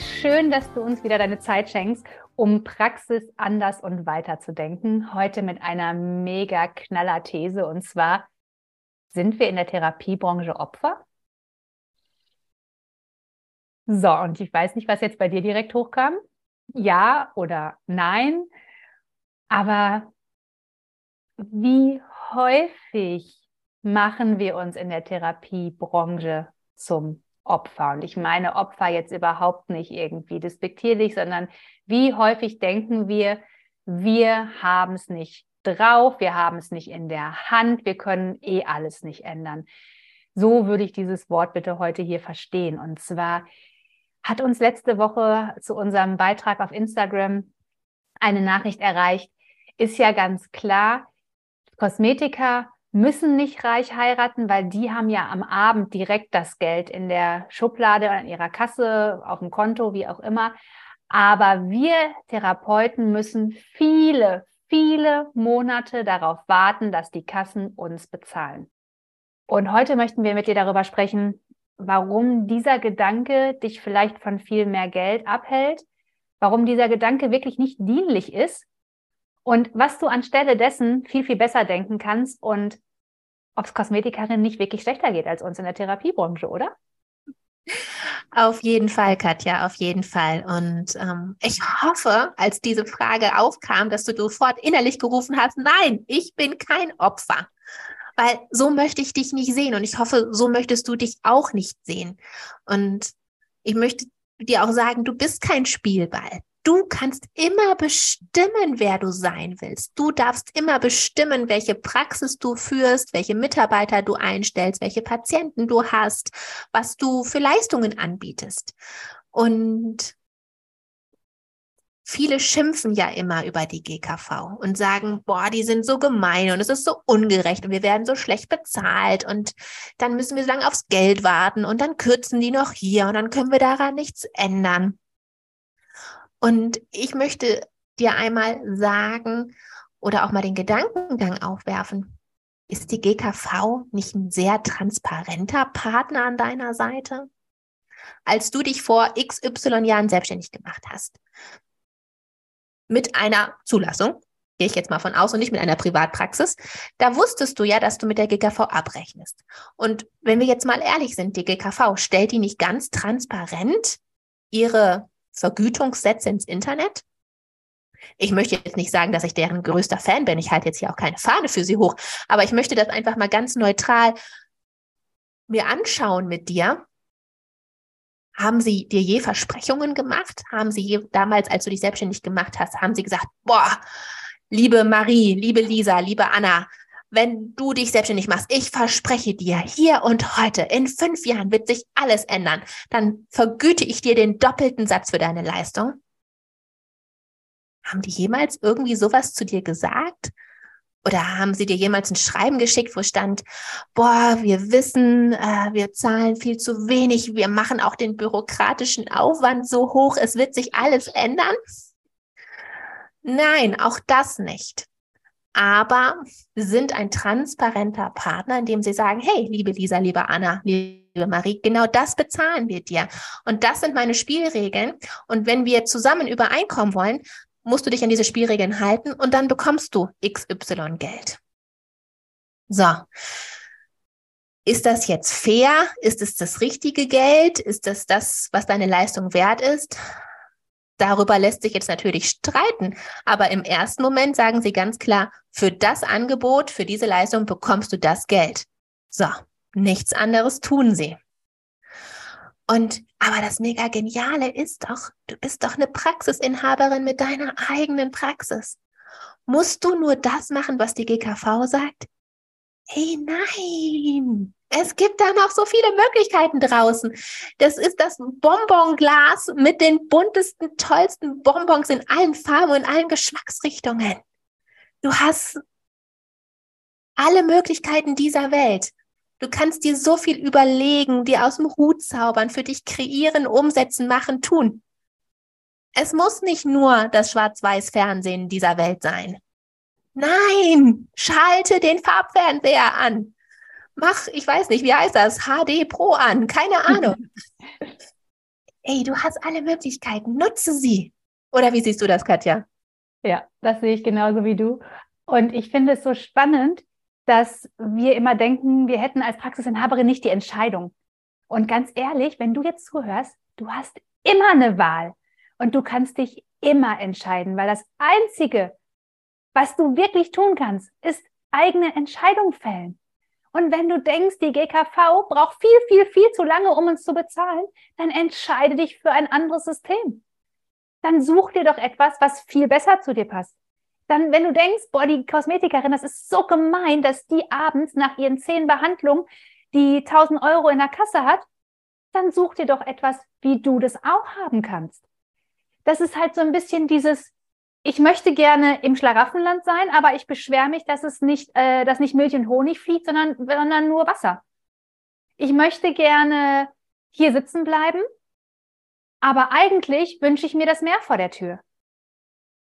Schön, dass du uns wieder deine Zeit schenkst, um Praxis anders und weiter zu denken. Heute mit einer mega knaller These und zwar, sind wir in der Therapiebranche Opfer? So, und ich weiß nicht, was jetzt bei dir direkt hochkam ja oder nein. Aber wie häufig machen wir uns in der Therapiebranche zum Opfer? Und ich meine Opfer jetzt überhaupt nicht irgendwie despektierlich, sondern wie häufig denken wir, wir haben es nicht drauf, wir haben es nicht in der Hand, wir können eh alles nicht ändern. So würde ich dieses Wort bitte heute hier verstehen. Und zwar, hat uns letzte Woche zu unserem Beitrag auf Instagram eine Nachricht erreicht. Ist ja ganz klar, Kosmetiker müssen nicht reich heiraten, weil die haben ja am Abend direkt das Geld in der Schublade oder in ihrer Kasse, auf dem Konto, wie auch immer. Aber wir Therapeuten müssen viele, viele Monate darauf warten, dass die Kassen uns bezahlen. Und heute möchten wir mit dir darüber sprechen, warum dieser Gedanke dich vielleicht von viel mehr Geld abhält, warum dieser Gedanke wirklich nicht dienlich ist und was du anstelle dessen viel, viel besser denken kannst und ob es Kosmetikerinnen nicht wirklich schlechter geht als uns in der Therapiebranche, oder? Auf jeden Fall, Katja, auf jeden Fall. Und ähm, ich hoffe, als diese Frage aufkam, dass du sofort innerlich gerufen hast, nein, ich bin kein Opfer weil so möchte ich dich nicht sehen und ich hoffe, so möchtest du dich auch nicht sehen. Und ich möchte dir auch sagen, du bist kein Spielball. Du kannst immer bestimmen, wer du sein willst. Du darfst immer bestimmen, welche Praxis du führst, welche Mitarbeiter du einstellst, welche Patienten du hast, was du für Leistungen anbietest. Und viele schimpfen ja immer über die GKV und sagen, boah, die sind so gemein und es ist so ungerecht und wir werden so schlecht bezahlt und dann müssen wir so lange aufs Geld warten und dann kürzen die noch hier und dann können wir daran nichts ändern. Und ich möchte dir einmal sagen oder auch mal den Gedankengang aufwerfen. Ist die GKV nicht ein sehr transparenter Partner an deiner Seite? Als du dich vor XY Jahren selbstständig gemacht hast, mit einer Zulassung, gehe ich jetzt mal von aus und nicht mit einer Privatpraxis, da wusstest du ja, dass du mit der GKV abrechnest. Und wenn wir jetzt mal ehrlich sind, die GKV stellt die nicht ganz transparent ihre Vergütungssätze ins Internet? Ich möchte jetzt nicht sagen, dass ich deren größter Fan bin. Ich halte jetzt hier auch keine Fahne für sie hoch. Aber ich möchte das einfach mal ganz neutral mir anschauen mit dir haben sie dir je Versprechungen gemacht? Haben sie je, damals, als du dich selbstständig gemacht hast, haben sie gesagt, boah, liebe Marie, liebe Lisa, liebe Anna, wenn du dich selbstständig machst, ich verspreche dir, hier und heute, in fünf Jahren wird sich alles ändern. Dann vergüte ich dir den doppelten Satz für deine Leistung. Haben die jemals irgendwie sowas zu dir gesagt? Oder haben sie dir jemals ein Schreiben geschickt, wo stand, boah, wir wissen, äh, wir zahlen viel zu wenig, wir machen auch den bürokratischen Aufwand so hoch, es wird sich alles ändern? Nein, auch das nicht. Aber sind ein transparenter Partner, indem sie sagen, hey, liebe Lisa, liebe Anna, liebe Marie, genau das bezahlen wir dir. Und das sind meine Spielregeln. Und wenn wir zusammen übereinkommen wollen, musst du dich an diese Spielregeln halten und dann bekommst du XY Geld. So. Ist das jetzt fair? Ist es das richtige Geld? Ist das das, was deine Leistung wert ist? Darüber lässt sich jetzt natürlich streiten, aber im ersten Moment sagen sie ganz klar, für das Angebot, für diese Leistung bekommst du das Geld. So, nichts anderes tun sie. Und aber das mega geniale ist doch, du bist doch eine Praxisinhaberin mit deiner eigenen Praxis. Musst du nur das machen, was die GKV sagt? Hey, nein! Es gibt da noch so viele Möglichkeiten draußen. Das ist das Bonbonglas mit den buntesten, tollsten Bonbons in allen Farben und allen Geschmacksrichtungen. Du hast alle Möglichkeiten dieser Welt. Du kannst dir so viel überlegen, dir aus dem Hut zaubern, für dich kreieren, umsetzen, machen, tun. Es muss nicht nur das Schwarz-Weiß-Fernsehen dieser Welt sein. Nein, schalte den Farbfernseher an. Mach, ich weiß nicht, wie heißt das, HD Pro an, keine Ahnung. Ey, du hast alle Möglichkeiten, nutze sie. Oder wie siehst du das, Katja? Ja, das sehe ich genauso wie du. Und ich finde es so spannend, dass wir immer denken, wir hätten als Praxisinhaberin nicht die Entscheidung. Und ganz ehrlich, wenn du jetzt zuhörst, du hast immer eine Wahl und du kannst dich immer entscheiden, weil das Einzige, was du wirklich tun kannst, ist eigene Entscheidung fällen. Und wenn du denkst, die GKV braucht viel, viel, viel zu lange, um uns zu bezahlen, dann entscheide dich für ein anderes System. Dann such dir doch etwas, was viel besser zu dir passt. Dann, wenn du denkst, boah, die Kosmetikerin, das ist so gemein, dass die abends nach ihren zehn Behandlungen die 1000 Euro in der Kasse hat, dann such dir doch etwas, wie du das auch haben kannst. Das ist halt so ein bisschen dieses, ich möchte gerne im Schlaraffenland sein, aber ich beschwere mich, dass es nicht, äh, dass nicht Milch und Honig fließt, sondern, sondern nur Wasser. Ich möchte gerne hier sitzen bleiben, aber eigentlich wünsche ich mir das Meer vor der Tür.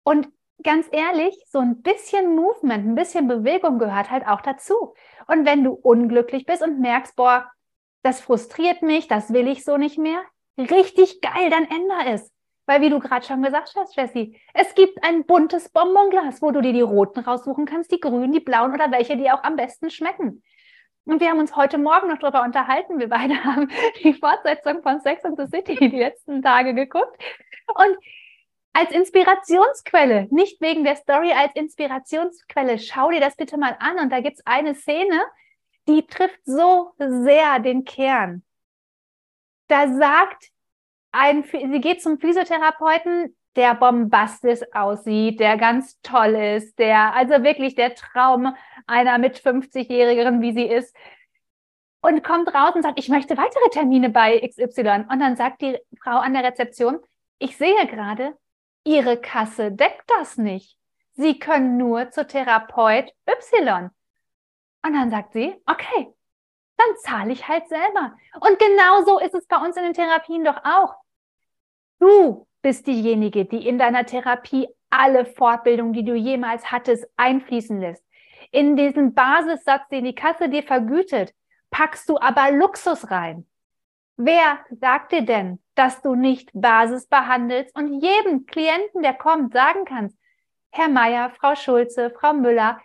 Und ganz ehrlich, so ein bisschen Movement, ein bisschen Bewegung gehört halt auch dazu. Und wenn du unglücklich bist und merkst, boah, das frustriert mich, das will ich so nicht mehr, richtig geil, dann änder es. Weil wie du gerade schon gesagt hast, Jessie, es gibt ein buntes Bonbonglas, wo du dir die roten raussuchen kannst, die grünen, die blauen oder welche dir auch am besten schmecken. Und wir haben uns heute Morgen noch darüber unterhalten. Wir beide haben die Fortsetzung von Sex and the City die letzten Tage geguckt. Und als Inspirationsquelle, nicht wegen der Story, als Inspirationsquelle, schau dir das bitte mal an. Und da gibt es eine Szene, die trifft so sehr den Kern. Da sagt ein, sie geht zum Physiotherapeuten, der bombastisch aussieht, der ganz toll ist, der, also wirklich der Traum einer mit 50-Jährigen, wie sie ist. Und kommt raus und sagt, ich möchte weitere Termine bei XY. Und dann sagt die Frau an der Rezeption, ich sehe gerade, Ihre Kasse deckt das nicht. Sie können nur zur Therapeut Y. Und dann sagt sie, okay, dann zahle ich halt selber. Und genauso ist es bei uns in den Therapien doch auch. Du bist diejenige, die in deiner Therapie alle Fortbildungen, die du jemals hattest, einfließen lässt. In diesen Basissatz, den die Kasse dir vergütet, packst du aber Luxus rein. Wer sagt dir denn, dass du nicht Basis behandelst und jedem Klienten, der kommt, sagen kannst, Herr Meier, Frau Schulze, Frau Müller,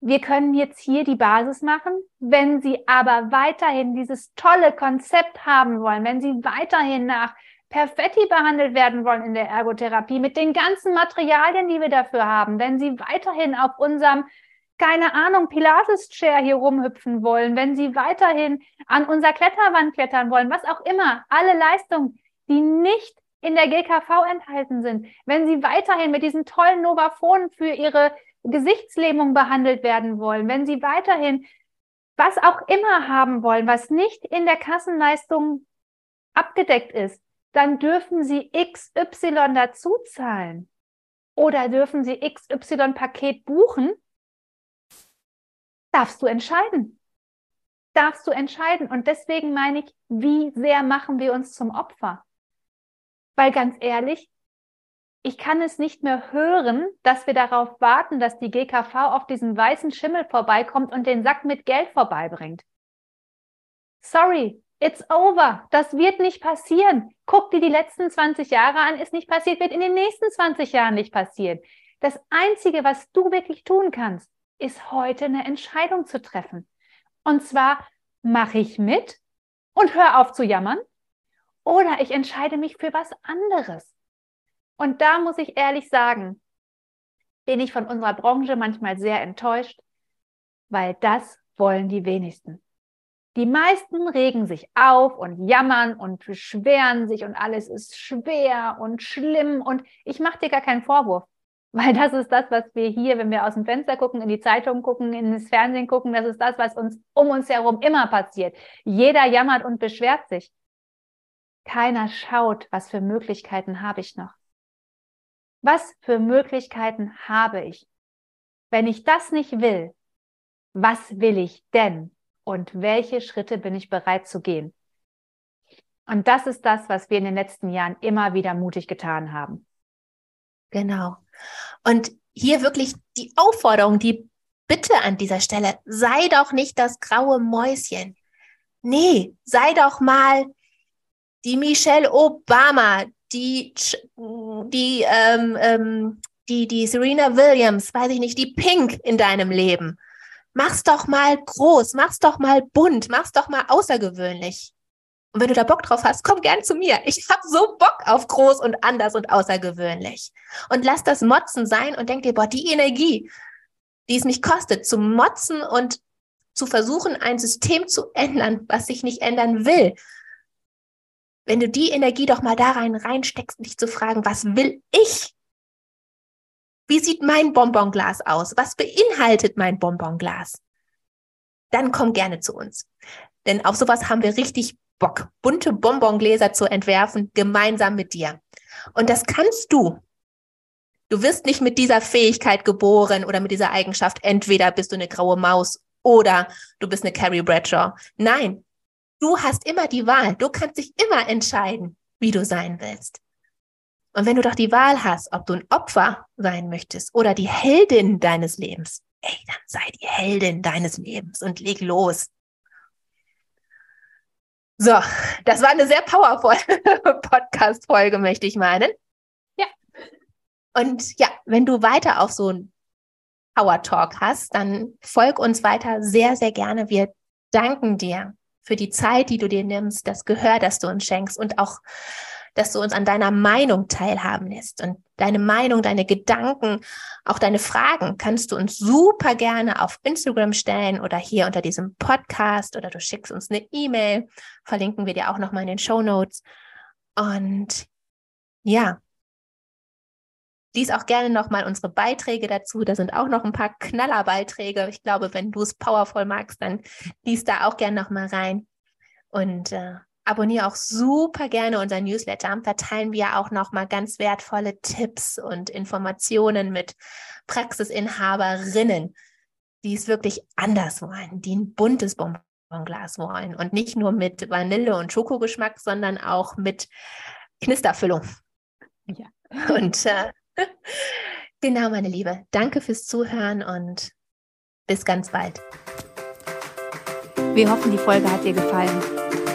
wir können jetzt hier die Basis machen. Wenn Sie aber weiterhin dieses tolle Konzept haben wollen, wenn Sie weiterhin nach Perfetti behandelt werden wollen in der Ergotherapie mit den ganzen Materialien, die wir dafür haben, wenn Sie weiterhin auf unserem, keine Ahnung, Pilates-Chair hier rumhüpfen wollen, wenn Sie weiterhin an unserer Kletterwand klettern wollen, was auch immer, alle Leistungen, die nicht in der GKV enthalten sind, wenn Sie weiterhin mit diesen tollen Novaphonen für Ihre Gesichtslähmung behandelt werden wollen, wenn Sie weiterhin was auch immer haben wollen, was nicht in der Kassenleistung abgedeckt ist, dann dürfen Sie XY dazu zahlen oder dürfen Sie XY Paket buchen, darfst du entscheiden. Darfst du entscheiden. Und deswegen meine ich, wie sehr machen wir uns zum Opfer? Weil ganz ehrlich, ich kann es nicht mehr hören, dass wir darauf warten, dass die GKV auf diesen weißen Schimmel vorbeikommt und den Sack mit Geld vorbeibringt. Sorry, It's over. Das wird nicht passieren. Guck dir die letzten 20 Jahre an, ist nicht passiert, wird in den nächsten 20 Jahren nicht passieren. Das Einzige, was du wirklich tun kannst, ist heute eine Entscheidung zu treffen. Und zwar mache ich mit und hör auf zu jammern oder ich entscheide mich für was anderes. Und da muss ich ehrlich sagen, bin ich von unserer Branche manchmal sehr enttäuscht, weil das wollen die wenigsten. Die meisten regen sich auf und jammern und beschweren sich und alles ist schwer und schlimm und ich mache dir gar keinen Vorwurf, Weil das ist das, was wir hier, wenn wir aus dem Fenster gucken, in die Zeitung gucken, ins Fernsehen gucken, das ist das, was uns um uns herum immer passiert. Jeder jammert und beschwert sich. Keiner schaut, was für Möglichkeiten habe ich noch. Was für Möglichkeiten habe ich? Wenn ich das nicht will, was will ich denn? Und welche Schritte bin ich bereit zu gehen? Und das ist das, was wir in den letzten Jahren immer wieder mutig getan haben. Genau. Und hier wirklich die Aufforderung, die Bitte an dieser Stelle, sei doch nicht das graue Mäuschen. Nee, sei doch mal die Michelle Obama, die, die, ähm, ähm, die, die Serena Williams, weiß ich nicht, die Pink in deinem Leben. Mach's doch mal groß, mach's doch mal bunt, mach's doch mal außergewöhnlich. Und wenn du da Bock drauf hast, komm gern zu mir. Ich habe so Bock auf groß und anders und außergewöhnlich. Und lass das Motzen sein und denk dir, boah, die Energie, die es mich kostet, zu motzen und zu versuchen, ein System zu ändern, was sich nicht ändern will. Wenn du die Energie doch mal da rein reinsteckst dich zu fragen, was will ich? Wie sieht mein Bonbonglas aus? Was beinhaltet mein Bonbonglas? Dann komm gerne zu uns. Denn auf sowas haben wir richtig Bock, bunte Bonbongläser zu entwerfen, gemeinsam mit dir. Und das kannst du. Du wirst nicht mit dieser Fähigkeit geboren oder mit dieser Eigenschaft. Entweder bist du eine graue Maus oder du bist eine Carrie Bradshaw. Nein, du hast immer die Wahl. Du kannst dich immer entscheiden, wie du sein willst. Und wenn du doch die Wahl hast, ob du ein Opfer sein möchtest oder die Heldin deines Lebens, ey, dann sei die Heldin deines Lebens und leg los. So, das war eine sehr powervoll Podcast-Folge, möchte ich meinen. Ja. Und ja, wenn du weiter auf so ein Power Talk hast, dann folg uns weiter sehr, sehr gerne. Wir danken dir für die Zeit, die du dir nimmst, das Gehör, das du uns schenkst und auch dass du uns an deiner Meinung teilhaben lässt. Und deine Meinung, deine Gedanken, auch deine Fragen kannst du uns super gerne auf Instagram stellen oder hier unter diesem Podcast oder du schickst uns eine E-Mail. Verlinken wir dir auch nochmal in den Show Notes. Und ja, lies auch gerne nochmal unsere Beiträge dazu. Da sind auch noch ein paar Knallerbeiträge. Ich glaube, wenn du es powervoll magst, dann lies da auch gerne nochmal rein. Und äh, abonniere auch super gerne unser Newsletter. Da teilen wir auch nochmal ganz wertvolle Tipps und Informationen mit Praxisinhaberinnen, die es wirklich anders wollen, die ein buntes Bonbonglas wollen und nicht nur mit Vanille- und Schokogeschmack, sondern auch mit Knisterfüllung. Ja. Und äh, genau, meine Liebe, danke fürs Zuhören und bis ganz bald. Wir hoffen, die Folge hat dir gefallen